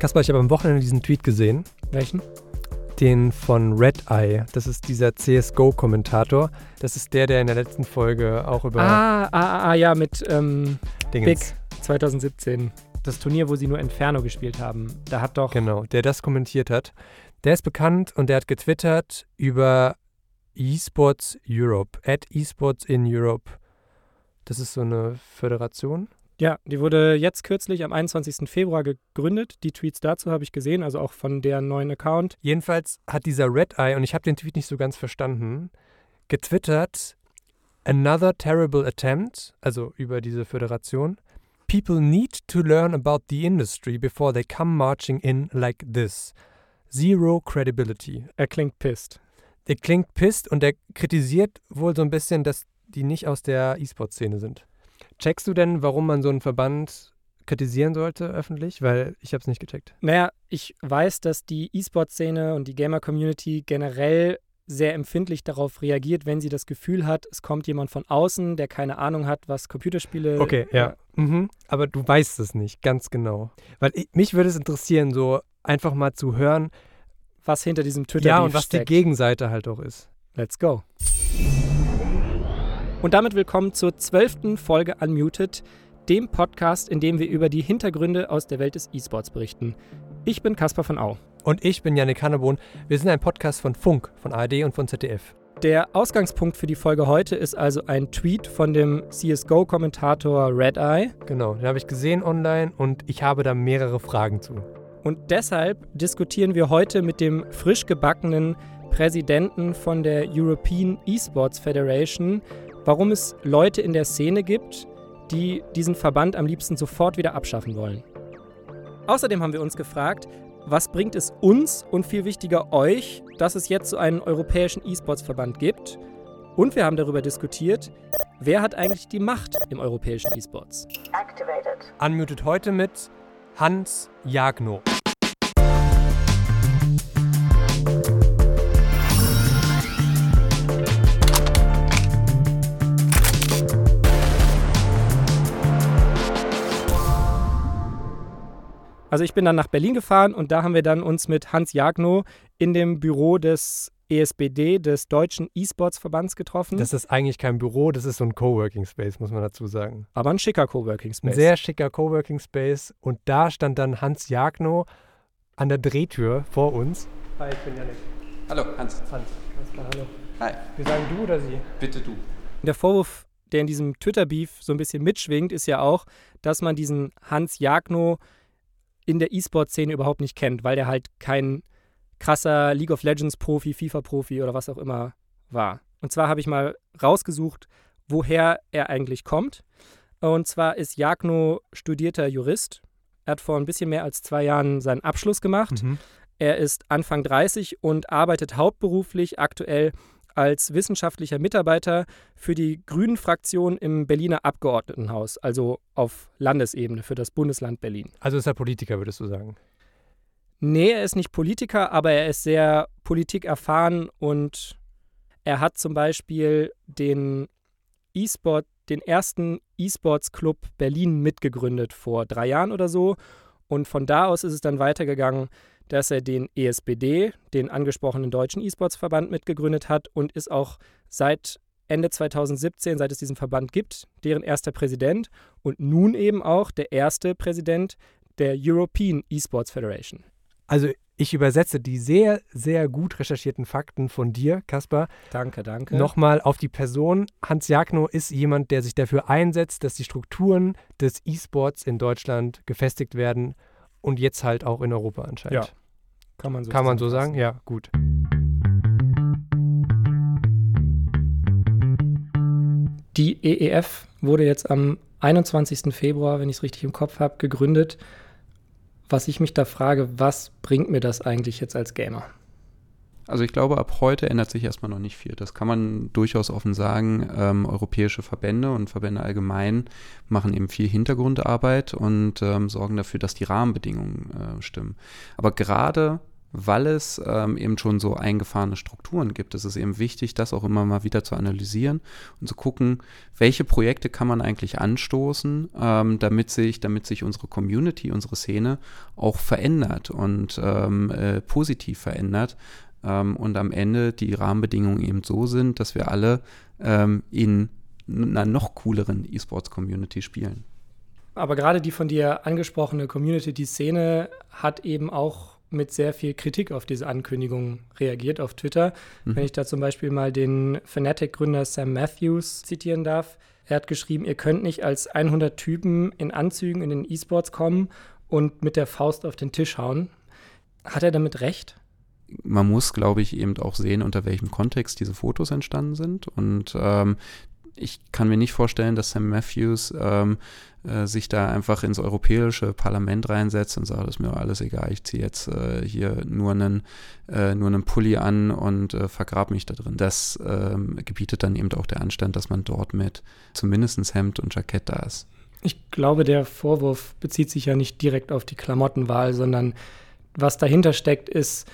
Kaspar, ich habe am Wochenende diesen Tweet gesehen. Welchen? Den von Red Eye. Das ist dieser CSGO-Kommentator. Das ist der, der in der letzten Folge auch über. Ah, ah, ah, ah ja, mit ähm, Big Dingens. 2017. Das Turnier, wo sie nur Inferno gespielt haben. Da hat doch. Genau, der das kommentiert hat. Der ist bekannt und der hat getwittert über eSports Europe. At eSports in Europe. Das ist so eine Föderation. Ja, die wurde jetzt kürzlich am 21. Februar gegründet. Die Tweets dazu habe ich gesehen, also auch von deren neuen Account. Jedenfalls hat dieser Red Eye, und ich habe den Tweet nicht so ganz verstanden, getwittert, another terrible attempt, also über diese Föderation. People need to learn about the industry before they come marching in like this. Zero credibility. Er klingt pissed. Der klingt pisst und der kritisiert wohl so ein bisschen, dass die nicht aus der E-Sport-Szene sind. Checkst du denn, warum man so einen Verband kritisieren sollte öffentlich? Weil ich habe es nicht gecheckt. Naja, ich weiß, dass die E-Sport-Szene und die Gamer-Community generell sehr empfindlich darauf reagiert, wenn sie das Gefühl hat, es kommt jemand von außen, der keine Ahnung hat, was Computerspiele. Okay, ja. Mhm. Aber du weißt es nicht ganz genau. Weil ich, mich würde es interessieren, so einfach mal zu hören, Was hinter diesem twitter ja, und was steckt. die Gegenseite halt auch ist. Let's go. Und damit willkommen zur zwölften Folge Unmuted, dem Podcast, in dem wir über die Hintergründe aus der Welt des E-Sports berichten. Ich bin Caspar von Au. Und ich bin Janik Hannebohn. Wir sind ein Podcast von Funk, von ARD und von ZDF. Der Ausgangspunkt für die Folge heute ist also ein Tweet von dem CSGO-Kommentator Red Eye. Genau, den habe ich gesehen online und ich habe da mehrere Fragen zu. Und deshalb diskutieren wir heute mit dem frisch gebackenen Präsidenten von der European Esports Federation, warum es Leute in der Szene gibt, die diesen Verband am liebsten sofort wieder abschaffen wollen. Außerdem haben wir uns gefragt, was bringt es uns und viel wichtiger euch, dass es jetzt so einen europäischen E-Sports-Verband gibt? Und wir haben darüber diskutiert, wer hat eigentlich die Macht im europäischen E-Sports? activated. Unmuted heute mit Hans Jagno. Also ich bin dann nach Berlin gefahren und da haben wir dann uns mit Hans Jagno in dem Büro des ESBD, des Deutschen E-Sports-Verbands getroffen. Das ist eigentlich kein Büro, das ist so ein Coworking Space, muss man dazu sagen. aber ein schicker Coworking Ein Space. sehr schicker Coworking Space und da stand dann Hans Jagno an der Drehtür vor uns. Hi, ich bin Janik. Hallo, Hans. Hans. hallo. Hi. Wir sagen du oder sie? Bitte du. Der Vorwurf, der in diesem Twitter-Beef so ein bisschen mitschwingt, ist ja auch, dass man diesen Hans Jagno in der E-Sport-Szene überhaupt nicht kennt, weil der halt kein krasser League of Legends-Profi, FIFA-Profi oder was auch immer war. Und zwar habe ich mal rausgesucht, woher er eigentlich kommt. Und zwar ist Jagno studierter Jurist. Er hat vor ein bisschen mehr als zwei Jahren seinen Abschluss gemacht. Mhm. Er ist Anfang 30 und arbeitet hauptberuflich aktuell als wissenschaftlicher Mitarbeiter für die Grünen-Fraktion im Berliner Abgeordnetenhaus, also auf Landesebene für das Bundesland Berlin. Also ist er Politiker, würdest du sagen? Nee, er ist nicht Politiker, aber er ist sehr politikerfahren und er hat zum Beispiel den E-Sport, den ersten E-Sports-Club Berlin mitgegründet vor drei Jahren oder so. Und von da aus ist es dann weitergegangen, dass er den ESBD, den angesprochenen deutschen E-Sports-Verband, mitgegründet hat und ist auch seit Ende 2017, seit es diesen Verband gibt, deren erster Präsident und nun eben auch der erste Präsident der European E-Sports Federation. Also ich übersetze die sehr, sehr gut recherchierten Fakten von dir, Kaspar, Danke, danke. nochmal auf die Person. Hans Jagno ist jemand, der sich dafür einsetzt, dass die Strukturen des E-Sports in Deutschland gefestigt werden und jetzt halt auch in Europa anscheinend. Ja, kann man so Kann man so sagen? Ja, gut. Die EEF wurde jetzt am 21. Februar, wenn ich es richtig im Kopf habe, gegründet. Was ich mich da frage, was bringt mir das eigentlich jetzt als Gamer? Also ich glaube, ab heute ändert sich erstmal noch nicht viel. Das kann man durchaus offen sagen. Ähm, europäische Verbände und Verbände allgemein machen eben viel Hintergrundarbeit und ähm, sorgen dafür, dass die Rahmenbedingungen äh, stimmen. Aber gerade weil es ähm, eben schon so eingefahrene Strukturen gibt, ist es eben wichtig, das auch immer mal wieder zu analysieren und zu gucken, welche Projekte kann man eigentlich anstoßen, ähm, damit sich, damit sich unsere Community, unsere Szene auch verändert und ähm, äh, positiv verändert ähm, und am Ende die Rahmenbedingungen eben so sind, dass wir alle ähm, in einer noch cooleren E-Sports-Community spielen. Aber gerade die von dir angesprochene Community, die Szene hat eben auch mit sehr viel Kritik auf diese Ankündigung reagiert auf Twitter. Mhm. Wenn ich da zum Beispiel mal den Fnatic-Gründer Sam Matthews zitieren darf. Er hat geschrieben, ihr könnt nicht als 100 Typen in Anzügen in den E-Sports kommen und mit der Faust auf den Tisch hauen. Hat er damit recht? Man muss, glaube ich, eben auch sehen, unter welchem Kontext diese Fotos entstanden sind. Und ähm, ich kann mir nicht vorstellen, dass Sam Matthews ähm, äh, sich da einfach ins europäische Parlament reinsetzt und sagt, ist mir alles egal, ich ziehe jetzt äh, hier nur einen, äh, nur einen Pulli an und äh, vergrab mich da drin. Das ähm, gebietet dann eben auch der Anstand, dass man dort mit zumindest Hemd und Jackett da ist. Ich glaube, der Vorwurf bezieht sich ja nicht direkt auf die Klamottenwahl, sondern was dahinter steckt, ist,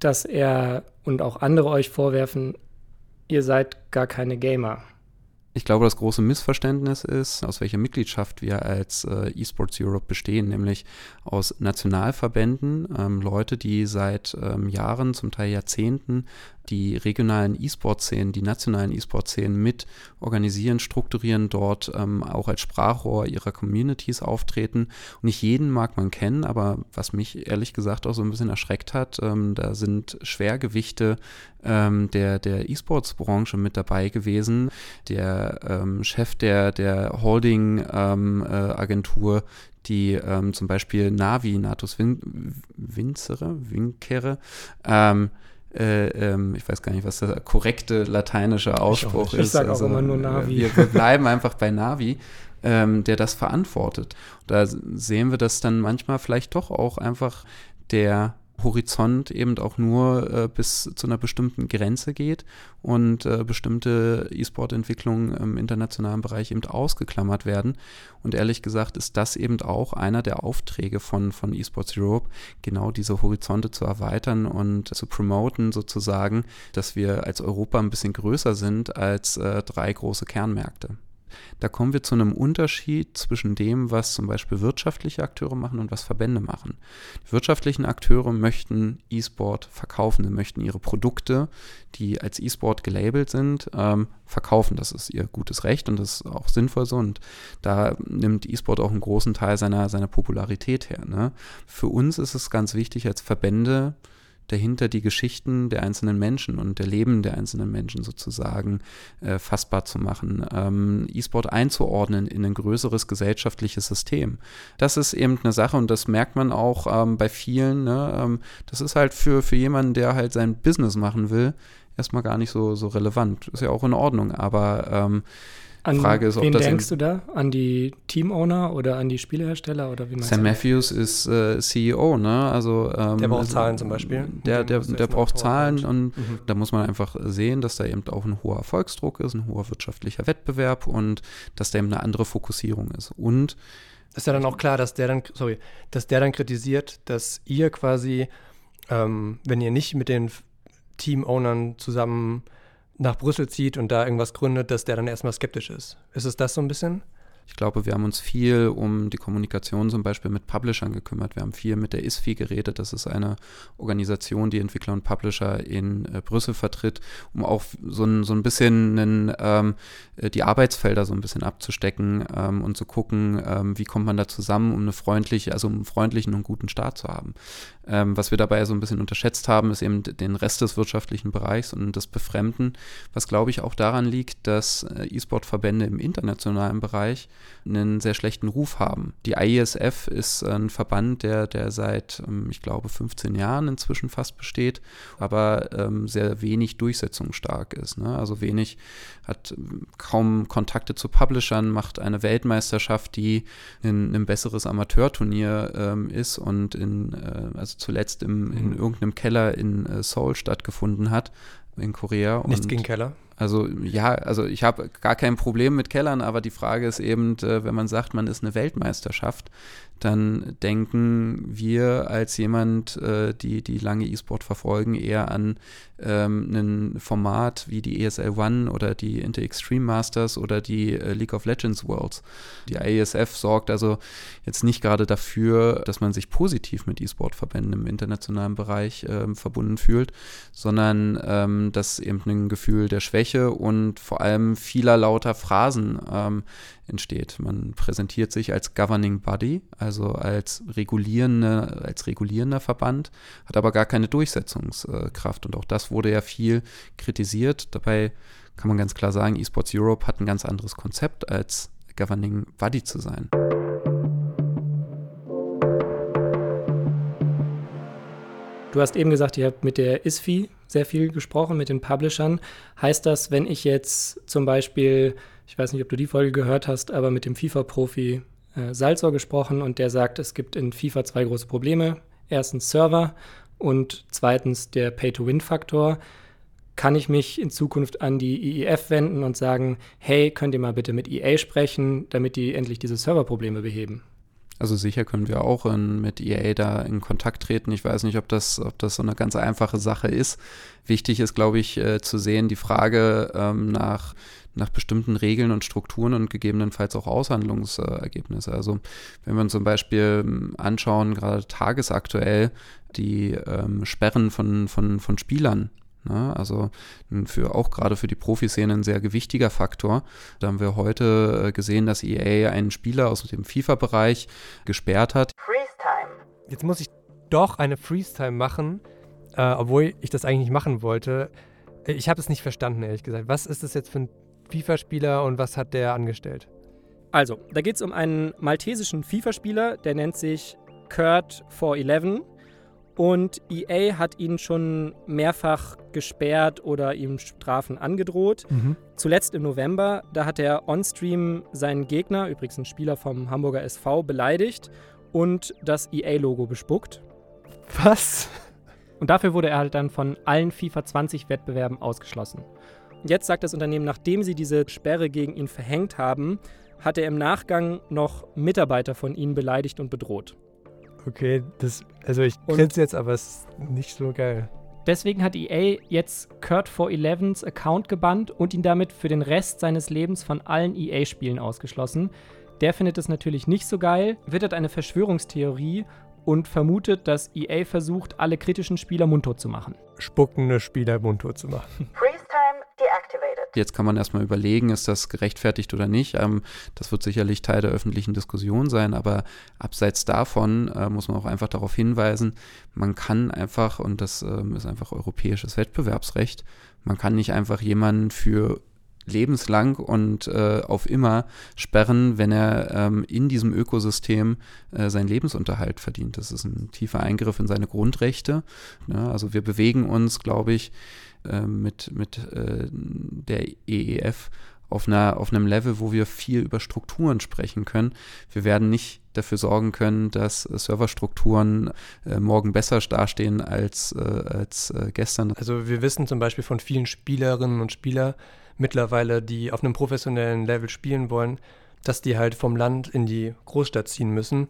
dass er und auch andere euch vorwerfen, ihr seid gar keine Gamer. Ich glaube, das große Missverständnis ist, aus welcher Mitgliedschaft wir als äh, eSports Europe bestehen, nämlich aus Nationalverbänden, ähm, Leute, die seit ähm, Jahren, zum Teil Jahrzehnten die regionalen E-Sport-Szenen, die nationalen E-Sport-Szenen mit organisieren, strukturieren, dort ähm, auch als Sprachrohr ihrer Communities auftreten. Nicht jeden mag man kennen, aber was mich ehrlich gesagt auch so ein bisschen erschreckt hat, ähm, da sind Schwergewichte ähm, der, der E-Sports-Branche mit dabei gewesen. Der ähm, Chef der, der Holding-Agentur, ähm, äh, die ähm, zum Beispiel Navi, Natus Win Vincere, Vincere, ähm, äh, ähm, ich weiß gar nicht, was der korrekte lateinische Ausspruch ich ist. Ich sage also, auch immer nur äh, Navi. Wir, wir bleiben einfach bei Navi, ähm, der das verantwortet. Da sehen wir, dass dann manchmal vielleicht doch auch einfach der Horizont eben auch nur äh, bis zu einer bestimmten Grenze geht und äh, bestimmte E-Sport-Entwicklungen im internationalen Bereich eben ausgeklammert werden. Und ehrlich gesagt ist das eben auch einer der Aufträge von, von eSports Europe, genau diese Horizonte zu erweitern und zu promoten sozusagen, dass wir als Europa ein bisschen größer sind als äh, drei große Kernmärkte. Da kommen wir zu einem Unterschied zwischen dem, was zum Beispiel wirtschaftliche Akteure machen und was Verbände machen. Die wirtschaftlichen Akteure möchten E-Sport verkaufen, sie möchten ihre Produkte, die als E-Sport gelabelt sind, ähm, verkaufen. Das ist ihr gutes Recht und das ist auch sinnvoll so. Und da nimmt E-Sport auch einen großen Teil seiner, seiner Popularität her. Ne? Für uns ist es ganz wichtig als Verbände, dahinter die Geschichten der einzelnen Menschen und der Leben der einzelnen Menschen sozusagen äh, fassbar zu machen, ähm, E-Sport einzuordnen in ein größeres gesellschaftliches System. Das ist eben eine Sache und das merkt man auch ähm, bei vielen. Ne? Ähm, das ist halt für, für jemanden, der halt sein Business machen will, erstmal gar nicht so, so relevant. Ist ja auch in Ordnung, aber ähm, an Frage ist, ob wen das denkst du da? An die Team-Owner oder an die Spielehersteller oder wie Sam Matthews ist äh, CEO, ne? Also ähm, der braucht Zahlen zum Beispiel. Der, der, der, der braucht Zahlen und mhm. da muss man einfach sehen, dass da eben auch ein hoher Erfolgsdruck ist, ein hoher wirtschaftlicher Wettbewerb und dass da eben eine andere Fokussierung ist. Und ist ja dann auch klar, dass der dann, sorry, dass der dann kritisiert, dass ihr quasi, ähm, wenn ihr nicht mit den Team-Ownern zusammen nach Brüssel zieht und da irgendwas gründet, dass der dann erstmal skeptisch ist. Ist es das so ein bisschen? Ich glaube, wir haben uns viel um die Kommunikation zum Beispiel mit Publishern gekümmert. Wir haben viel mit der ISFI geredet. Das ist eine Organisation, die Entwickler und Publisher in äh, Brüssel vertritt, um auch so ein, so ein bisschen einen, ähm, äh, die Arbeitsfelder so ein bisschen abzustecken ähm, und zu gucken, ähm, wie kommt man da zusammen, um eine freundliche, also um einen freundlichen und guten Start zu haben. Ähm, was wir dabei so ein bisschen unterschätzt haben, ist eben den Rest des wirtschaftlichen Bereichs und das Befremden, was glaube ich auch daran liegt, dass äh, E-Sport-Verbände im internationalen Bereich einen sehr schlechten Ruf haben. Die IESF ist ein Verband, der, der seit, ähm, ich glaube, 15 Jahren inzwischen fast besteht, aber ähm, sehr wenig durchsetzungsstark ist. Ne? Also wenig, hat ähm, kaum Kontakte zu Publishern, macht eine Weltmeisterschaft, die ein, ein besseres Amateurturnier ähm, ist und in, äh, also zuletzt im, in mhm. irgendeinem Keller in äh, Seoul stattgefunden hat, in Korea. Nichts gegen Keller. Also ja, also ich habe gar kein Problem mit Kellern, aber die Frage ist eben, äh, wenn man sagt, man ist eine Weltmeisterschaft, dann denken wir als jemand, äh, die, die lange E-Sport verfolgen, eher an ähm, ein Format wie die ESL One oder die Inter Extreme Masters oder die äh, League of Legends Worlds. Die IESF sorgt also jetzt nicht gerade dafür, dass man sich positiv mit E-Sport-Verbänden im internationalen Bereich ähm, verbunden fühlt, sondern ähm, dass eben ein Gefühl der Schwäche und vor allem vieler lauter Phrasen ähm, entsteht. Man präsentiert sich als Governing Body, also als, regulierende, als regulierender Verband, hat aber gar keine Durchsetzungskraft. Und auch das wurde ja viel kritisiert. Dabei kann man ganz klar sagen, eSports Europe hat ein ganz anderes Konzept als Governing Body zu sein. Du hast eben gesagt, ihr habt mit der ISFI sehr viel gesprochen, mit den Publishern. Heißt das, wenn ich jetzt zum Beispiel, ich weiß nicht, ob du die Folge gehört hast, aber mit dem FIFA-Profi äh, Salzor gesprochen und der sagt, es gibt in FIFA zwei große Probleme. Erstens Server und zweitens der Pay-to-Win-Faktor. Kann ich mich in Zukunft an die IEF wenden und sagen, hey, könnt ihr mal bitte mit EA sprechen, damit die endlich diese Serverprobleme beheben? Also sicher können wir auch in, mit EA da in Kontakt treten. Ich weiß nicht, ob das, ob das so eine ganz einfache Sache ist. Wichtig ist, glaube ich, äh, zu sehen, die Frage ähm, nach, nach bestimmten Regeln und Strukturen und gegebenenfalls auch Aushandlungsergebnisse. Also wenn wir uns zum Beispiel ähm, anschauen, gerade tagesaktuell, die ähm, Sperren von, von, von Spielern Ne? Also für, auch gerade für die Profiszene ein sehr gewichtiger Faktor. Da haben wir heute äh, gesehen, dass EA einen Spieler aus dem FIFA-Bereich gesperrt hat. Freeze-Time. Jetzt muss ich doch eine Freeze-Time machen, äh, obwohl ich das eigentlich nicht machen wollte. Ich habe es nicht verstanden, ehrlich gesagt. Was ist das jetzt für ein FIFA-Spieler und was hat der angestellt? Also, da geht es um einen maltesischen FIFA-Spieler, der nennt sich Kurt411 und EA hat ihn schon mehrfach gesperrt oder ihm Strafen angedroht. Mhm. Zuletzt im November, da hat er on-stream seinen Gegner, übrigens ein Spieler vom Hamburger SV, beleidigt und das EA-Logo bespuckt. Was? Und dafür wurde er halt dann von allen FIFA 20 Wettbewerben ausgeschlossen. Jetzt sagt das Unternehmen, nachdem sie diese Sperre gegen ihn verhängt haben, hat er im Nachgang noch Mitarbeiter von ihnen beleidigt und bedroht. Okay, das, also ich grinse jetzt, aber es ist nicht so geil. Deswegen hat EA jetzt Kurt 411s Account gebannt und ihn damit für den Rest seines Lebens von allen EA-Spielen ausgeschlossen. Der findet es natürlich nicht so geil, wittert eine Verschwörungstheorie und vermutet, dass EA versucht, alle kritischen Spieler mundtot zu machen. Spuckende Spieler mundtot zu machen. Jetzt kann man erstmal überlegen, ist das gerechtfertigt oder nicht. Ähm, das wird sicherlich Teil der öffentlichen Diskussion sein, aber abseits davon äh, muss man auch einfach darauf hinweisen, man kann einfach, und das äh, ist einfach europäisches Wettbewerbsrecht, man kann nicht einfach jemanden für lebenslang und äh, auf immer sperren, wenn er ähm, in diesem Ökosystem äh, seinen Lebensunterhalt verdient. Das ist ein tiefer Eingriff in seine Grundrechte. Ja, also wir bewegen uns, glaube ich, äh, mit, mit äh, der EEF auf, einer, auf einem Level, wo wir viel über Strukturen sprechen können. Wir werden nicht dafür sorgen können, dass Serverstrukturen äh, morgen besser dastehen als, äh, als äh, gestern. Also wir wissen zum Beispiel von vielen Spielerinnen und Spielern, mittlerweile, die auf einem professionellen Level spielen wollen, dass die halt vom Land in die Großstadt ziehen müssen,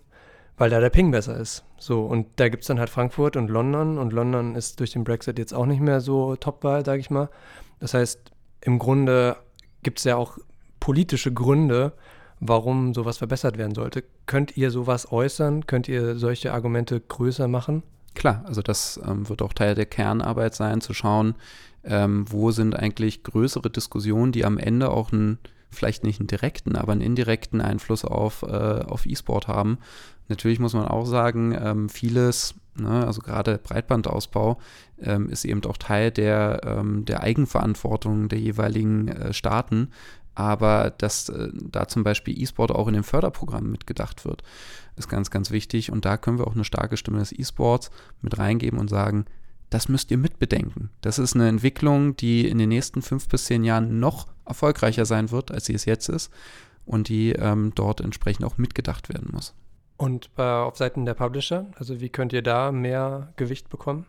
weil da der Ping besser ist. So, und da gibt es dann halt Frankfurt und London und London ist durch den Brexit jetzt auch nicht mehr so Topwahl, sage ich mal. Das heißt, im Grunde gibt es ja auch politische Gründe, warum sowas verbessert werden sollte. Könnt ihr sowas äußern? Könnt ihr solche Argumente größer machen? Klar, also das ähm, wird auch Teil der Kernarbeit sein, zu schauen, ähm, wo sind eigentlich größere Diskussionen, die am Ende auch einen, vielleicht nicht einen direkten, aber einen indirekten Einfluss auf, äh, auf E-Sport haben. Natürlich muss man auch sagen, ähm, vieles, ne, also gerade Breitbandausbau, ähm, ist eben auch Teil der, ähm, der Eigenverantwortung der jeweiligen äh, Staaten aber dass äh, da zum Beispiel E-Sport auch in den Förderprogrammen mitgedacht wird, ist ganz, ganz wichtig. Und da können wir auch eine starke Stimme des E-Sports mit reingeben und sagen, das müsst ihr mitbedenken. Das ist eine Entwicklung, die in den nächsten fünf bis zehn Jahren noch erfolgreicher sein wird, als sie es jetzt ist und die ähm, dort entsprechend auch mitgedacht werden muss. Und äh, auf Seiten der Publisher, also wie könnt ihr da mehr Gewicht bekommen?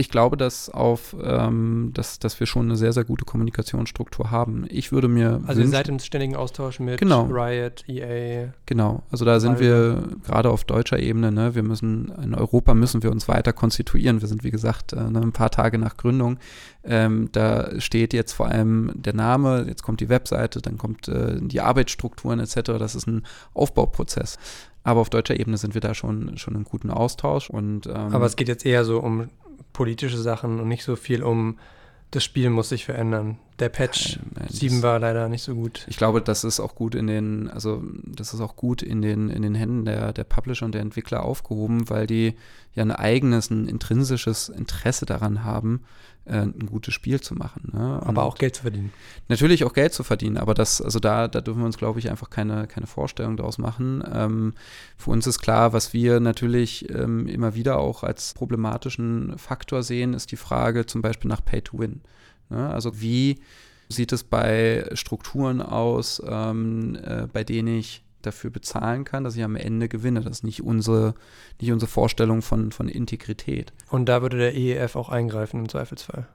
Ich glaube, dass auf, ähm, dass, dass wir schon eine sehr, sehr gute Kommunikationsstruktur haben. Ich würde mir. Also ihr seid im ständigen Austausch mit genau. Riot, EA. Genau, also da sind wir gerade auf deutscher Ebene, ne, wir müssen, in Europa müssen wir uns weiter konstituieren. Wir sind, wie gesagt, äh, ne, ein paar Tage nach Gründung. Ähm, da steht jetzt vor allem der Name, jetzt kommt die Webseite, dann kommt äh, die Arbeitsstrukturen etc. Das ist ein Aufbauprozess. Aber auf deutscher Ebene sind wir da schon, schon in guten Austausch. Und, ähm, Aber es geht jetzt eher so um politische Sachen und nicht so viel um das Spiel muss sich verändern. Der Patch nein, nein, 7 war leider nicht so gut. Ich glaube, das ist auch gut in den, also das ist auch gut in den, in den Händen der, der Publisher und der Entwickler aufgehoben, weil die ja ein eigenes, ein intrinsisches Interesse daran haben, äh, ein gutes Spiel zu machen. Ne? Aber auch Geld zu verdienen. Natürlich auch Geld zu verdienen, aber das, also da, da dürfen wir uns, glaube ich, einfach keine, keine Vorstellung daraus machen. Ähm, für uns ist klar, was wir natürlich ähm, immer wieder auch als problematischen Faktor sehen, ist die Frage zum Beispiel nach Pay to Win. Ne? Also wie sieht es bei Strukturen aus, ähm, äh, bei denen ich dafür bezahlen kann, dass ich am Ende gewinne. Das ist nicht unsere, nicht unsere Vorstellung von, von Integrität. Und da würde der EEF auch eingreifen im Zweifelsfall.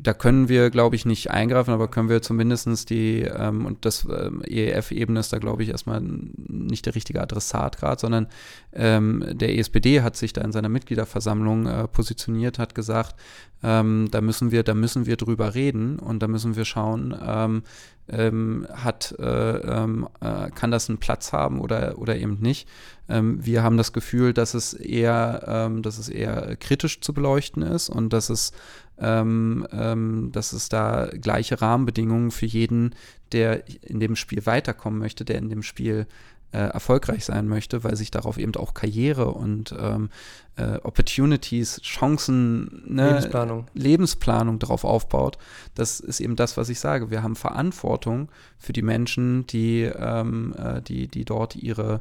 Da können wir, glaube ich, nicht eingreifen, aber können wir zumindest die, ähm, und das ähm, EEF-Ebene ist da, glaube ich, erstmal nicht der richtige Adressat gerade, sondern ähm, der ESPD hat sich da in seiner Mitgliederversammlung äh, positioniert, hat gesagt, ähm, da müssen wir, da müssen wir drüber reden und da müssen wir schauen, ähm, ähm, hat, äh, äh, kann das einen Platz haben oder, oder eben nicht. Wir haben das Gefühl, dass es eher, dass es eher kritisch zu beleuchten ist und dass es, ähm, ähm, dass es da gleiche Rahmenbedingungen für jeden, der in dem Spiel weiterkommen möchte, der in dem Spiel äh, erfolgreich sein möchte, weil sich darauf eben auch Karriere und ähm, äh, Opportunities, Chancen, ne, Lebensplanung. Lebensplanung darauf aufbaut. Das ist eben das, was ich sage. Wir haben Verantwortung für die Menschen, die, ähm, äh, die, die dort ihre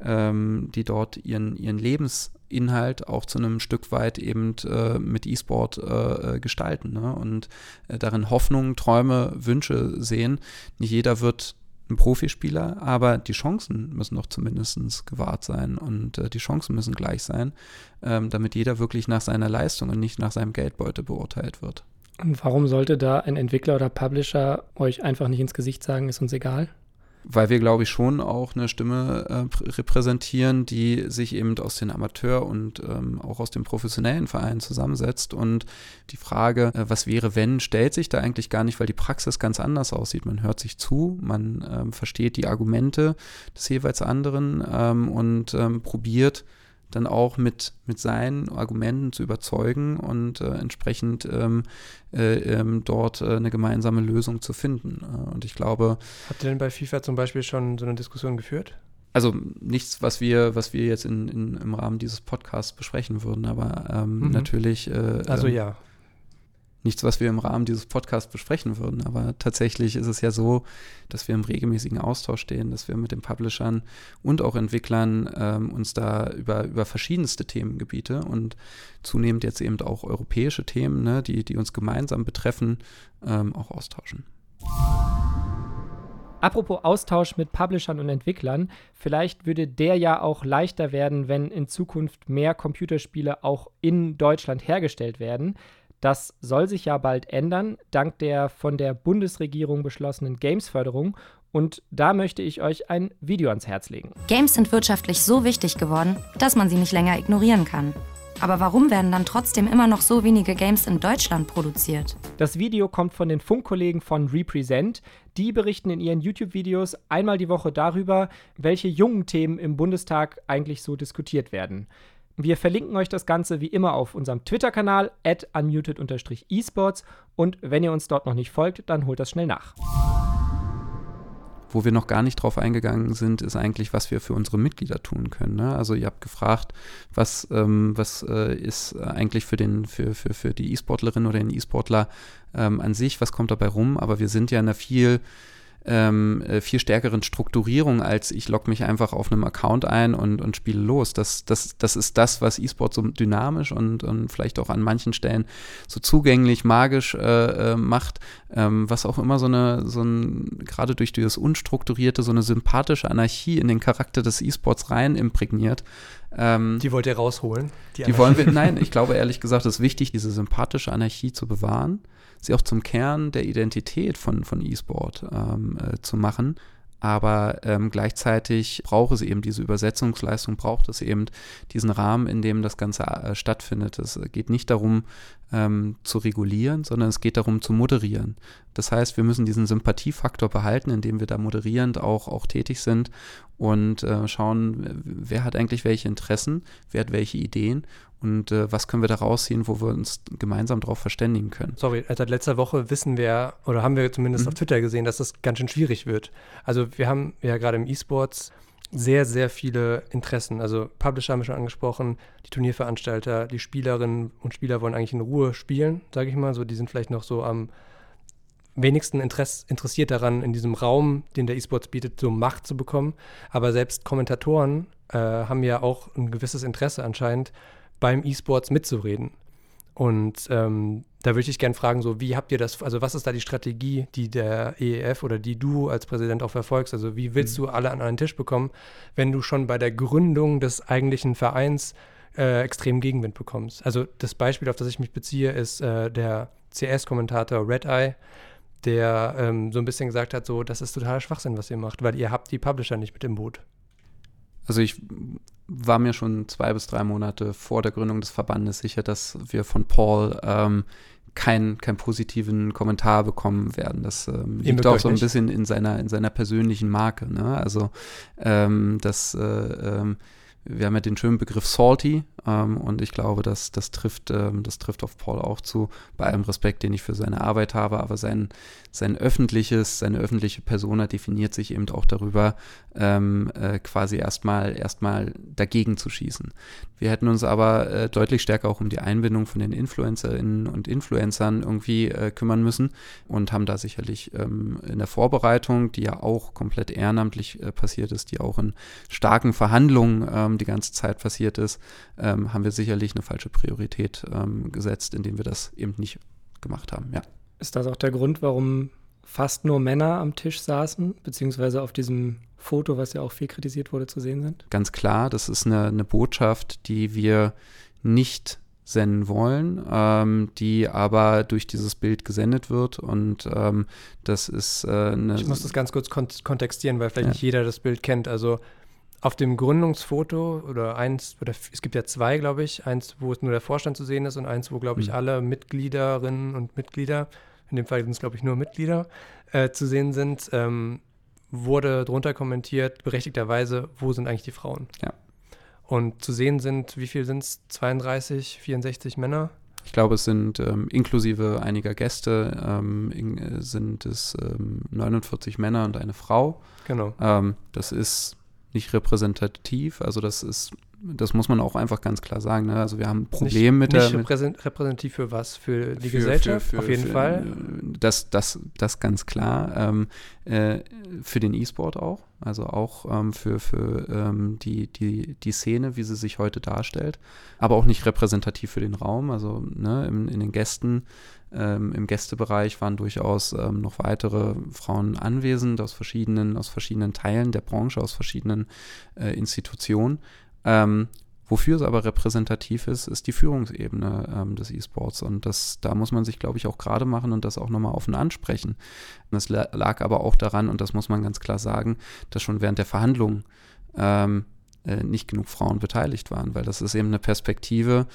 ähm, die dort ihren, ihren Lebensinhalt auch zu einem Stück weit eben äh, mit E-Sport äh, äh gestalten ne? und äh, darin Hoffnungen, Träume, Wünsche sehen. Nicht jeder wird ein Profispieler, aber die Chancen müssen doch zumindest gewahrt sein und äh, die Chancen müssen gleich sein, ähm, damit jeder wirklich nach seiner Leistung und nicht nach seinem Geldbeutel beurteilt wird. Und warum sollte da ein Entwickler oder Publisher euch einfach nicht ins Gesicht sagen, ist uns egal? Weil wir, glaube ich, schon auch eine Stimme äh, repräsentieren, die sich eben aus den Amateur- und ähm, auch aus den professionellen Vereinen zusammensetzt. Und die Frage, äh, was wäre, wenn, stellt sich da eigentlich gar nicht, weil die Praxis ganz anders aussieht. Man hört sich zu, man ähm, versteht die Argumente des jeweils anderen ähm, und ähm, probiert, dann auch mit, mit seinen Argumenten zu überzeugen und äh, entsprechend ähm, äh, ähm, dort äh, eine gemeinsame Lösung zu finden. Äh, und ich glaube. Habt ihr denn bei FIFA zum Beispiel schon so eine Diskussion geführt? Also nichts, was wir, was wir jetzt in, in, im Rahmen dieses Podcasts besprechen würden, aber ähm, mhm. natürlich. Äh, also ähm, ja nichts, was wir im Rahmen dieses Podcasts besprechen würden. Aber tatsächlich ist es ja so, dass wir im regelmäßigen Austausch stehen, dass wir mit den Publishern und auch Entwicklern ähm, uns da über, über verschiedenste Themengebiete und zunehmend jetzt eben auch europäische Themen, ne, die, die uns gemeinsam betreffen, ähm, auch austauschen. Apropos Austausch mit Publishern und Entwicklern, vielleicht würde der ja auch leichter werden, wenn in Zukunft mehr Computerspiele auch in Deutschland hergestellt werden. Das soll sich ja bald ändern, dank der von der Bundesregierung beschlossenen Games-Förderung. Und da möchte ich euch ein Video ans Herz legen. Games sind wirtschaftlich so wichtig geworden, dass man sie nicht länger ignorieren kann. Aber warum werden dann trotzdem immer noch so wenige Games in Deutschland produziert? Das Video kommt von den Funkkollegen von Represent. Die berichten in ihren YouTube-Videos einmal die Woche darüber, welche jungen Themen im Bundestag eigentlich so diskutiert werden. Wir verlinken euch das Ganze wie immer auf unserem Twitter-Kanal at unmuted-esports und wenn ihr uns dort noch nicht folgt, dann holt das schnell nach. Wo wir noch gar nicht drauf eingegangen sind, ist eigentlich, was wir für unsere Mitglieder tun können. Ne? Also ihr habt gefragt, was, ähm, was äh, ist eigentlich für, den, für, für, für die E-Sportlerin oder den E-Sportler ähm, an sich, was kommt dabei rum, aber wir sind ja in einer viel ähm, äh, viel stärkeren Strukturierung, als ich logge mich einfach auf einem Account ein und, und spiele los. Das, das, das ist das, was E-Sport so dynamisch und, und vielleicht auch an manchen Stellen so zugänglich, magisch äh, äh, macht, ähm, was auch immer so eine, so ein, gerade durch das Unstrukturierte, so eine sympathische Anarchie in den Charakter des E-Sports rein imprägniert. Ähm, die wollt ihr rausholen? Die, die wollen wir, nein, ich glaube ehrlich gesagt, es ist wichtig, diese sympathische Anarchie zu bewahren, sie auch zum Kern der Identität von, von E-Sport ähm, äh, zu machen aber ähm, gleichzeitig braucht es eben diese Übersetzungsleistung, braucht es eben diesen Rahmen, in dem das Ganze äh, stattfindet. Es geht nicht darum, ähm, zu regulieren, sondern es geht darum zu moderieren. Das heißt, wir müssen diesen Sympathiefaktor behalten, indem wir da moderierend auch, auch tätig sind und äh, schauen, wer hat eigentlich welche Interessen, wer hat welche Ideen und äh, was können wir da rausziehen, wo wir uns gemeinsam darauf verständigen können. Sorry, seit letzter Woche wissen wir, oder haben wir zumindest mhm. auf Twitter gesehen, dass das ganz schön schwierig wird. Also wir haben ja gerade im E-Sports sehr, sehr viele Interessen. Also Publisher haben wir schon angesprochen, die Turnierveranstalter, die Spielerinnen und Spieler wollen eigentlich in Ruhe spielen, sage ich mal. So, die sind vielleicht noch so am wenigsten Interess interessiert daran, in diesem Raum, den der E-Sports bietet, so Macht zu bekommen. Aber selbst Kommentatoren äh, haben ja auch ein gewisses Interesse anscheinend, beim E-Sports mitzureden. Und ähm, da würde ich gerne fragen, so wie habt ihr das, also was ist da die Strategie, die der EEF oder die du als Präsident auch verfolgst? Also wie willst mhm. du alle an einen Tisch bekommen, wenn du schon bei der Gründung des eigentlichen Vereins äh, extrem Gegenwind bekommst? Also das Beispiel, auf das ich mich beziehe, ist äh, der CS-Kommentator Red Eye, der ähm, so ein bisschen gesagt hat, so das ist totaler Schwachsinn, was ihr macht, weil ihr habt die Publisher nicht mit im Boot. Also ich war mir schon zwei bis drei Monate vor der Gründung des Verbandes sicher, dass wir von Paul ähm, keinen kein positiven Kommentar bekommen werden. Das ähm, liegt auch so ein bisschen in seiner, in seiner persönlichen Marke. Ne? Also ähm, das äh, ähm, wir haben ja den schönen Begriff salty ähm, und ich glaube, dass das trifft, ähm, das trifft auf Paul auch zu, bei allem Respekt, den ich für seine Arbeit habe, aber sein, sein öffentliches, seine öffentliche Persona definiert sich eben auch darüber, ähm, äh, quasi erstmal erstmal dagegen zu schießen. Wir hätten uns aber äh, deutlich stärker auch um die Einbindung von den Influencerinnen und Influencern irgendwie äh, kümmern müssen und haben da sicherlich ähm, in der Vorbereitung, die ja auch komplett ehrenamtlich äh, passiert ist, die auch in starken Verhandlungen die ganze Zeit passiert ist, ähm, haben wir sicherlich eine falsche Priorität ähm, gesetzt, indem wir das eben nicht gemacht haben. Ja. Ist das auch der Grund, warum fast nur Männer am Tisch saßen, beziehungsweise auf diesem Foto, was ja auch viel kritisiert wurde, zu sehen sind? Ganz klar, das ist eine, eine Botschaft, die wir nicht senden wollen, ähm, die aber durch dieses Bild gesendet wird und ähm, das ist äh, eine Ich muss das ganz kurz kont kontextieren, weil vielleicht ja. nicht jeder das Bild kennt. Also auf dem Gründungsfoto oder eins, oder es gibt ja zwei, glaube ich, eins, wo es nur der Vorstand zu sehen ist und eins, wo, glaube ich, mhm. alle Mitgliederinnen und Mitglieder, in dem Fall sind es, glaube ich, nur Mitglieder, äh, zu sehen sind, ähm, wurde drunter kommentiert, berechtigterweise, wo sind eigentlich die Frauen? Ja. Und zu sehen sind, wie viel sind es? 32, 64 Männer? Ich glaube, es sind ähm, inklusive einiger Gäste ähm, in, äh, sind es 49 ähm, Männer und eine Frau. Genau. Ähm, das ist nicht repräsentativ. Also das ist, das muss man auch einfach ganz klar sagen. Ne? Also wir haben ein Problem nicht, mit nicht der. Nicht repräsentativ für was? Für die für, Gesellschaft? Für, für, auf jeden Fall. Das, das, das ganz klar. Ähm, äh, für den E-Sport auch. Also auch ähm, für, für ähm, die, die, die Szene, wie sie sich heute darstellt. Aber auch nicht repräsentativ für den Raum. Also ne, in, in den Gästen ähm, Im Gästebereich waren durchaus ähm, noch weitere Frauen anwesend aus verschiedenen, aus verschiedenen Teilen der Branche, aus verschiedenen äh, Institutionen. Ähm, Wofür es aber repräsentativ ist, ist die Führungsebene ähm, des E-Sports. Und das, da muss man sich, glaube ich, auch gerade machen und das auch nochmal offen ansprechen. Das lag aber auch daran, und das muss man ganz klar sagen, dass schon während der Verhandlungen ähm, äh, nicht genug Frauen beteiligt waren, weil das ist eben eine Perspektive,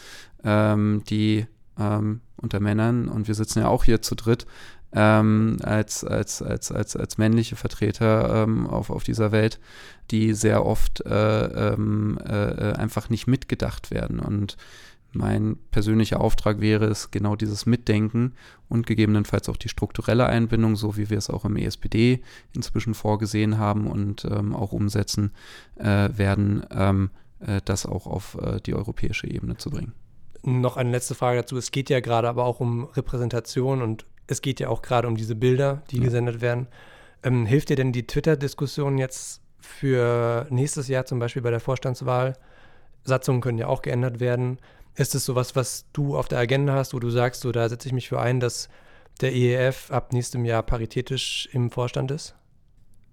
ähm, die ähm, unter Männern und wir sitzen ja auch hier zu dritt ähm, als, als, als, als, als männliche Vertreter ähm, auf, auf dieser Welt, die sehr oft äh, ähm, äh, einfach nicht mitgedacht werden. Und mein persönlicher Auftrag wäre es, genau dieses Mitdenken und gegebenenfalls auch die strukturelle Einbindung, so wie wir es auch im ESPD inzwischen vorgesehen haben und ähm, auch umsetzen äh, werden, ähm, äh, das auch auf äh, die europäische Ebene zu bringen noch eine letzte Frage dazu. Es geht ja gerade aber auch um Repräsentation und es geht ja auch gerade um diese Bilder, die ja. gesendet werden. Ähm, hilft dir denn die Twitter-Diskussion jetzt für nächstes Jahr zum Beispiel bei der Vorstandswahl? Satzungen können ja auch geändert werden. Ist es sowas, was du auf der Agenda hast, wo du sagst, so da setze ich mich für ein, dass der EEF ab nächstem Jahr paritätisch im Vorstand ist?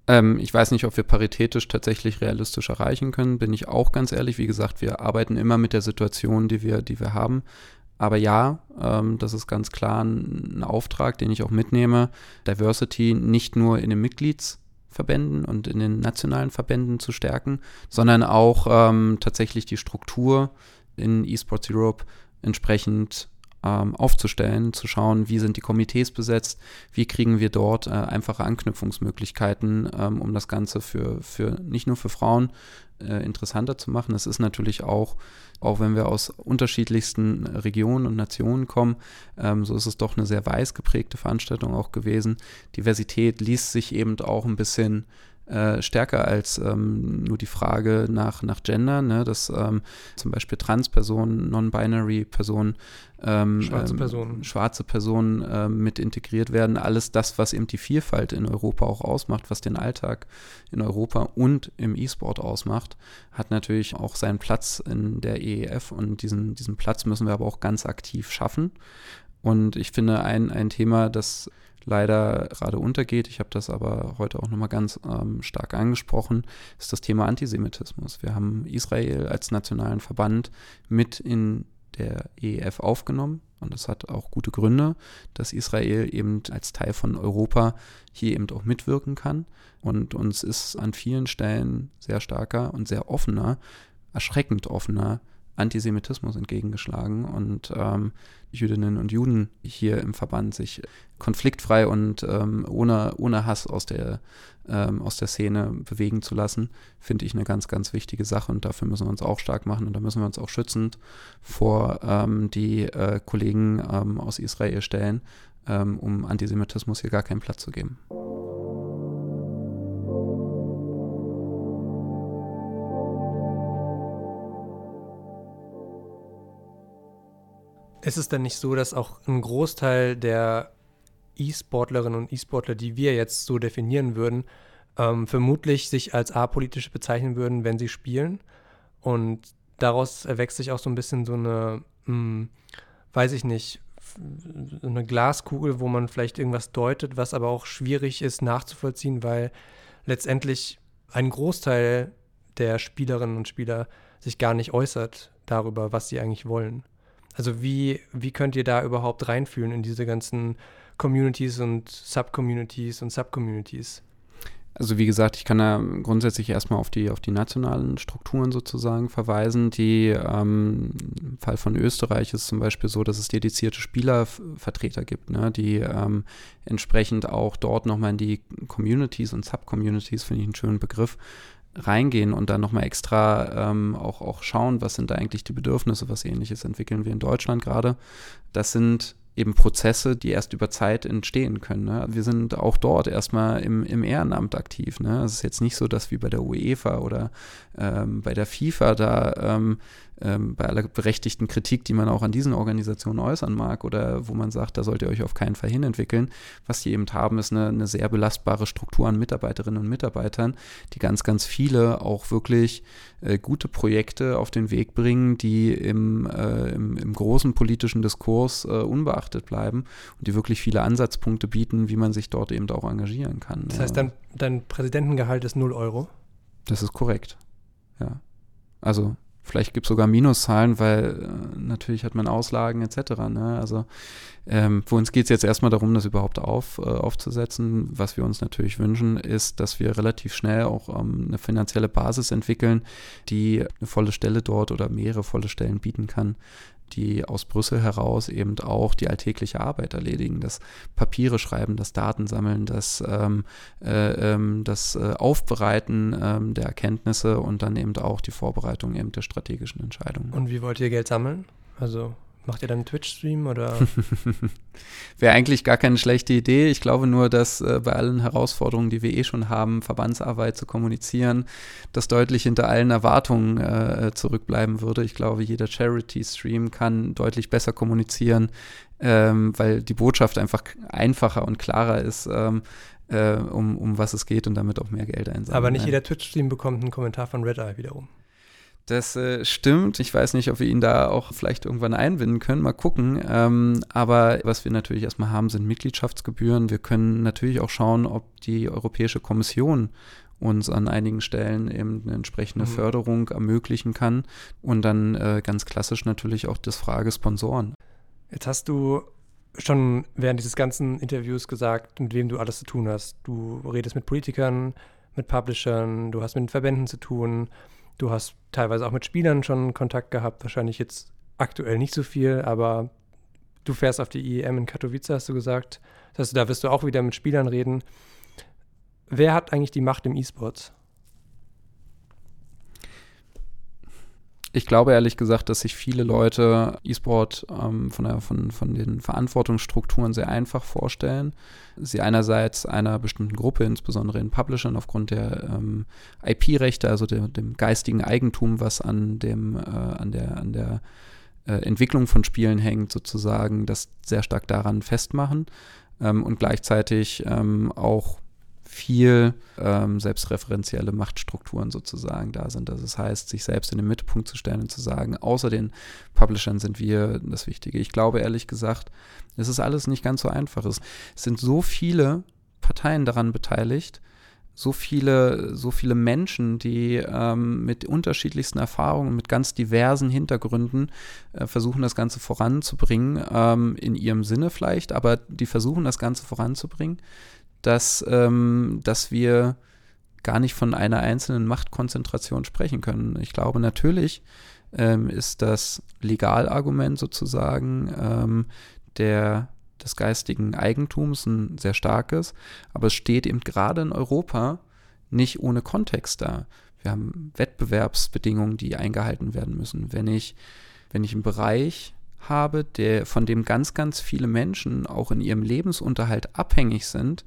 Ähm, ich weiß nicht, ob wir paritätisch tatsächlich realistisch erreichen können, bin ich auch ganz ehrlich. Wie gesagt, wir arbeiten immer mit der Situation, die wir, die wir haben. Aber ja, ähm, das ist ganz klar ein, ein, Auftrag, den ich auch mitnehme, Diversity nicht nur in den Mitgliedsverbänden und in den nationalen Verbänden zu stärken, sondern auch ähm, tatsächlich die Struktur in eSports Europe entsprechend ähm, aufzustellen, zu schauen, wie sind die Komitees besetzt, wie kriegen wir dort äh, einfache Anknüpfungsmöglichkeiten, ähm, um das Ganze für, für nicht nur für Frauen äh, interessanter zu machen. Es ist natürlich auch, auch wenn wir aus unterschiedlichsten Regionen und Nationen kommen, ähm, so ist es doch eine sehr weiß geprägte Veranstaltung auch gewesen. Diversität liest sich eben auch ein bisschen äh, stärker als ähm, nur die Frage nach, nach Gender, ne? dass ähm, zum Beispiel Transpersonen, Non-Binary-Personen, ähm, schwarze ähm, Personen, schwarze Personen ähm, mit integriert werden. Alles das, was eben die Vielfalt in Europa auch ausmacht, was den Alltag in Europa und im E-Sport ausmacht, hat natürlich auch seinen Platz in der EEF und diesen, diesen Platz müssen wir aber auch ganz aktiv schaffen. Und ich finde, ein, ein Thema, das leider gerade untergeht, ich habe das aber heute auch nochmal ganz ähm, stark angesprochen, ist das Thema Antisemitismus. Wir haben Israel als nationalen Verband mit in der EEF aufgenommen. Und das hat auch gute Gründe, dass Israel eben als Teil von Europa hier eben auch mitwirken kann. Und uns ist an vielen Stellen sehr starker und sehr offener, erschreckend offener Antisemitismus entgegengeschlagen und ähm, Jüdinnen und Juden hier im Verband sich konfliktfrei und ähm, ohne, ohne Hass aus der, ähm, aus der Szene bewegen zu lassen, finde ich eine ganz, ganz wichtige Sache und dafür müssen wir uns auch stark machen und da müssen wir uns auch schützend vor ähm, die äh, Kollegen ähm, aus Israel stellen, ähm, um Antisemitismus hier gar keinen Platz zu geben. Ist es denn nicht so, dass auch ein Großteil der E-Sportlerinnen und E-Sportler, die wir jetzt so definieren würden, ähm, vermutlich sich als apolitisch bezeichnen würden, wenn sie spielen? Und daraus erwächst sich auch so ein bisschen so eine, mh, hm, weiß ich nicht, eine Glaskugel, wo man vielleicht irgendwas deutet, was aber auch schwierig ist nachzuvollziehen, weil letztendlich ein Großteil der Spielerinnen und Spieler sich gar nicht äußert darüber, was sie eigentlich wollen. Also wie, wie könnt ihr da überhaupt reinfühlen in diese ganzen Communities und Subcommunities und Subcommunities? Also wie gesagt, ich kann da grundsätzlich erstmal auf die, auf die nationalen Strukturen sozusagen verweisen. Die ähm, im Fall von Österreich ist zum Beispiel so, dass es dedizierte Spielervertreter gibt, ne, die ähm, entsprechend auch dort nochmal in die Communities und Subcommunities, finde ich einen schönen Begriff, reingehen und dann nochmal extra ähm, auch, auch schauen, was sind da eigentlich die Bedürfnisse, was ähnliches entwickeln wir in Deutschland gerade. Das sind eben Prozesse, die erst über Zeit entstehen können. Ne? Wir sind auch dort erstmal im, im Ehrenamt aktiv. Ne? Es ist jetzt nicht so, dass wie bei der UEFA oder ähm, bei der FIFA da ähm, ähm, bei aller berechtigten Kritik, die man auch an diesen Organisationen äußern mag oder wo man sagt, da sollt ihr euch auf keinen Fall hinentwickeln. Was die eben haben, ist eine, eine sehr belastbare Struktur an Mitarbeiterinnen und Mitarbeitern, die ganz, ganz viele auch wirklich äh, gute Projekte auf den Weg bringen, die im, äh, im, im, großen politischen Diskurs äh, unbeachtet bleiben und die wirklich viele Ansatzpunkte bieten, wie man sich dort eben auch engagieren kann. Das heißt, dein, dein Präsidentengehalt ist 0 Euro? Das ist korrekt. Ja. Also Vielleicht gibt es sogar Minuszahlen, weil äh, natürlich hat man Auslagen etc. Ne? Also ähm, für uns geht es jetzt erstmal darum, das überhaupt auf, äh, aufzusetzen. Was wir uns natürlich wünschen, ist, dass wir relativ schnell auch ähm, eine finanzielle Basis entwickeln, die eine volle Stelle dort oder mehrere volle Stellen bieten kann, die aus Brüssel heraus eben auch die alltägliche Arbeit erledigen, das Papiere schreiben, das Daten sammeln, das, ähm, äh, ähm, das äh, Aufbereiten ähm, der Erkenntnisse und dann eben auch die Vorbereitung eben der strategischen Entscheidungen. Und wie wollt ihr Geld sammeln? Also Macht ihr dann einen Twitch-Stream oder? Wäre eigentlich gar keine schlechte Idee. Ich glaube nur, dass äh, bei allen Herausforderungen, die wir eh schon haben, Verbandsarbeit zu kommunizieren, das deutlich hinter allen Erwartungen äh, zurückbleiben würde. Ich glaube, jeder Charity-Stream kann deutlich besser kommunizieren, ähm, weil die Botschaft einfach einfacher und klarer ist. Ähm, äh, um, um was es geht und damit auch mehr Geld einsammeln. Aber nicht jeder Twitch-Stream bekommt einen Kommentar von Red Eye wiederum. Das äh, stimmt. Ich weiß nicht, ob wir ihn da auch vielleicht irgendwann einbinden können. Mal gucken. Ähm, aber was wir natürlich erstmal haben, sind Mitgliedschaftsgebühren. Wir können natürlich auch schauen, ob die Europäische Kommission uns an einigen Stellen eben eine entsprechende mhm. Förderung ermöglichen kann. Und dann äh, ganz klassisch natürlich auch das Frage Sponsoren. Jetzt hast du schon während dieses ganzen Interviews gesagt, mit wem du alles zu tun hast. Du redest mit Politikern, mit Publishern, du hast mit Verbänden zu tun Du hast teilweise auch mit Spielern schon Kontakt gehabt, wahrscheinlich jetzt aktuell nicht so viel, aber du fährst auf die IEM in Katowice, hast du gesagt. Das heißt, da wirst du auch wieder mit Spielern reden. Wer hat eigentlich die Macht im E-Sports? Ich glaube ehrlich gesagt, dass sich viele Leute E-Sport ähm, von, von, von den Verantwortungsstrukturen sehr einfach vorstellen. Sie einerseits einer bestimmten Gruppe, insbesondere in Publishern, aufgrund der ähm, IP-Rechte, also der, dem geistigen Eigentum, was an, dem, äh, an der, an der äh, Entwicklung von Spielen hängt, sozusagen, das sehr stark daran festmachen ähm, und gleichzeitig ähm, auch viel ähm, selbstreferenzielle Machtstrukturen sozusagen da sind. Also das heißt, sich selbst in den Mittelpunkt zu stellen und zu sagen, außer den Publishern sind wir das Wichtige. Ich glaube ehrlich gesagt, es ist alles nicht ganz so einfach. Es sind so viele Parteien daran beteiligt, so viele, so viele Menschen, die ähm, mit unterschiedlichsten Erfahrungen, mit ganz diversen Hintergründen äh, versuchen, das Ganze voranzubringen, ähm, in ihrem Sinne vielleicht, aber die versuchen, das Ganze voranzubringen dass, ähm, dass wir gar nicht von einer einzelnen Machtkonzentration sprechen können. Ich glaube, natürlich ähm, ist das Legalargument sozusagen ähm, der, des geistigen Eigentums ein sehr starkes, aber es steht eben gerade in Europa nicht ohne Kontext da. Wir haben Wettbewerbsbedingungen, die eingehalten werden müssen. Wenn ich, wenn ich einen Bereich habe, der, von dem ganz, ganz viele Menschen auch in ihrem Lebensunterhalt abhängig sind,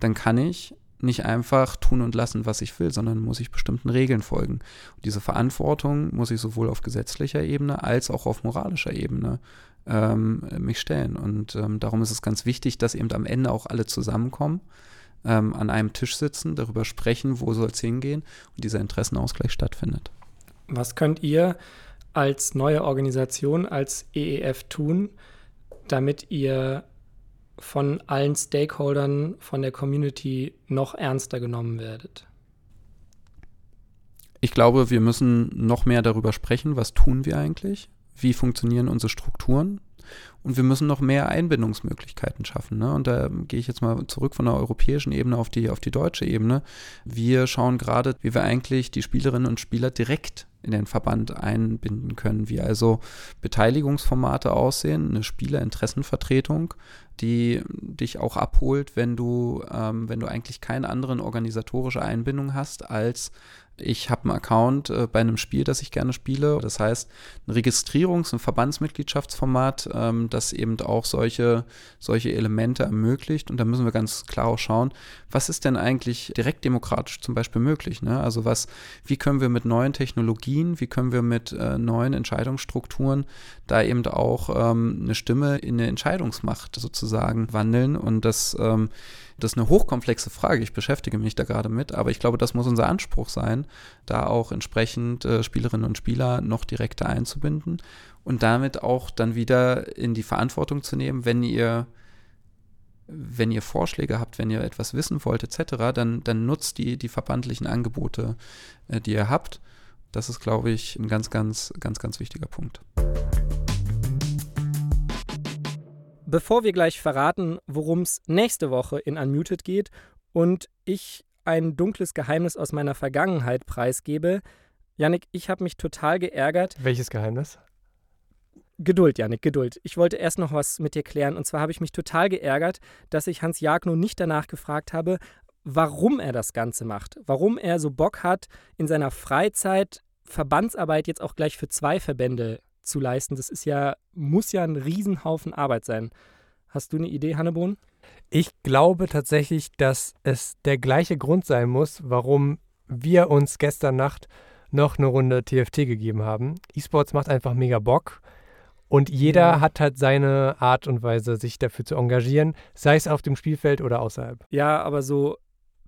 dann kann ich nicht einfach tun und lassen, was ich will, sondern muss ich bestimmten Regeln folgen. Und diese Verantwortung muss ich sowohl auf gesetzlicher Ebene als auch auf moralischer Ebene ähm, mich stellen. Und ähm, darum ist es ganz wichtig, dass eben am Ende auch alle zusammenkommen, ähm, an einem Tisch sitzen, darüber sprechen, wo soll es hingehen und dieser Interessenausgleich stattfindet. Was könnt ihr als neue Organisation, als EEF tun, damit ihr von allen Stakeholdern, von der Community noch ernster genommen werdet? Ich glaube, wir müssen noch mehr darüber sprechen, was tun wir eigentlich, wie funktionieren unsere Strukturen und wir müssen noch mehr Einbindungsmöglichkeiten schaffen. Ne? Und da gehe ich jetzt mal zurück von der europäischen Ebene auf die, auf die deutsche Ebene. Wir schauen gerade, wie wir eigentlich die Spielerinnen und Spieler direkt in den Verband einbinden können, wie also Beteiligungsformate aussehen, eine Spielerinteressenvertretung, die dich auch abholt, wenn du, ähm, wenn du eigentlich keine anderen organisatorische Einbindung hast als ich habe einen Account äh, bei einem Spiel, das ich gerne spiele. Das heißt, ein Registrierungs- und Verbandsmitgliedschaftsformat, ähm, das eben auch solche, solche Elemente ermöglicht. Und da müssen wir ganz klar auch schauen, was ist denn eigentlich direkt demokratisch zum Beispiel möglich? Ne? Also was, wie können wir mit neuen Technologien, wie können wir mit äh, neuen Entscheidungsstrukturen da eben auch ähm, eine Stimme in eine Entscheidungsmacht sozusagen wandeln und das ähm, das ist eine hochkomplexe Frage. Ich beschäftige mich da gerade mit, aber ich glaube, das muss unser Anspruch sein, da auch entsprechend äh, Spielerinnen und Spieler noch direkter einzubinden und damit auch dann wieder in die Verantwortung zu nehmen, wenn ihr wenn ihr Vorschläge habt, wenn ihr etwas wissen wollt, etc., dann, dann nutzt die, die verbandlichen Angebote, äh, die ihr habt. Das ist, glaube ich, ein ganz, ganz, ganz, ganz wichtiger Punkt. Bevor wir gleich verraten, worum es nächste Woche in Unmuted geht und ich ein dunkles Geheimnis aus meiner Vergangenheit preisgebe, Yannick, ich habe mich total geärgert. Welches Geheimnis? Geduld, Janik, Geduld. Ich wollte erst noch was mit dir klären. Und zwar habe ich mich total geärgert, dass ich Hans Jagno nicht danach gefragt habe, warum er das Ganze macht. Warum er so Bock hat, in seiner Freizeit Verbandsarbeit jetzt auch gleich für zwei Verbände zu leisten. Das ist ja, muss ja ein Riesenhaufen Arbeit sein. Hast du eine Idee, Hannebohn? Ich glaube tatsächlich, dass es der gleiche Grund sein muss, warum wir uns gestern Nacht noch eine Runde TFT gegeben haben. E-Sports macht einfach mega Bock. Und jeder hat halt seine Art und Weise, sich dafür zu engagieren, sei es auf dem Spielfeld oder außerhalb. Ja, aber so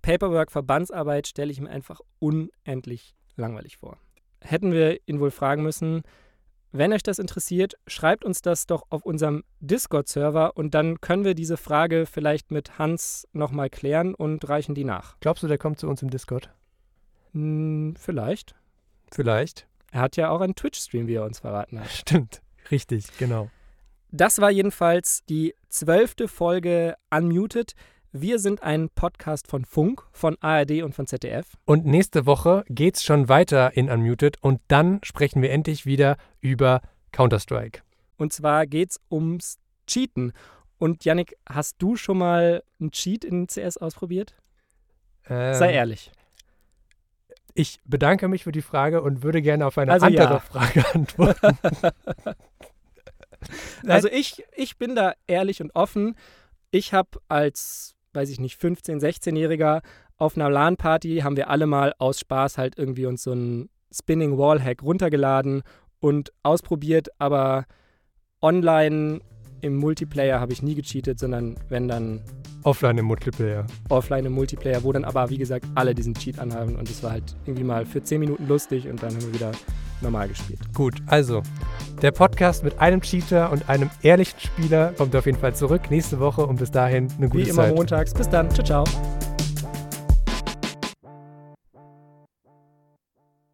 Paperwork, Verbandsarbeit stelle ich mir einfach unendlich langweilig vor. hätten wir ihn wohl fragen müssen, wenn euch das interessiert, schreibt uns das doch auf unserem Discord-Server und dann können wir diese Frage vielleicht mit Hans nochmal klären und reichen die nach. Glaubst du, der kommt zu uns im Discord? Hm, vielleicht. Vielleicht. Er hat ja auch einen Twitch-Stream, wie er uns verraten hat. Stimmt. Richtig, genau. Das war jedenfalls die zwölfte Folge Unmuted. Wir sind ein Podcast von Funk, von ARD und von ZDF. Und nächste Woche geht's schon weiter in Unmuted und dann sprechen wir endlich wieder über Counter-Strike. Und zwar geht's ums Cheaten. Und Yannick, hast du schon mal einen Cheat in CS ausprobiert? Ähm, Sei ehrlich. Ich bedanke mich für die Frage und würde gerne auf eine Also andere ja. Frage antworten. Also ich, ich bin da ehrlich und offen. Ich habe als, weiß ich nicht, 15-, 16-Jähriger auf einer LAN-Party haben wir alle mal aus Spaß halt irgendwie uns so einen Spinning Wall Hack runtergeladen und ausprobiert, aber online im Multiplayer habe ich nie gecheatet, sondern wenn dann Offline im Multiplayer. offline im Multiplayer, wo dann aber, wie gesagt, alle diesen Cheat anhaben und es war halt irgendwie mal für 10 Minuten lustig und dann haben wir wieder normal gespielt. Gut, also der Podcast mit einem Cheater und einem ehrlichen Spieler kommt auf jeden Fall zurück nächste Woche und bis dahin eine gute Wie immer Zeit. montags. Bis dann. Ciao, ciao.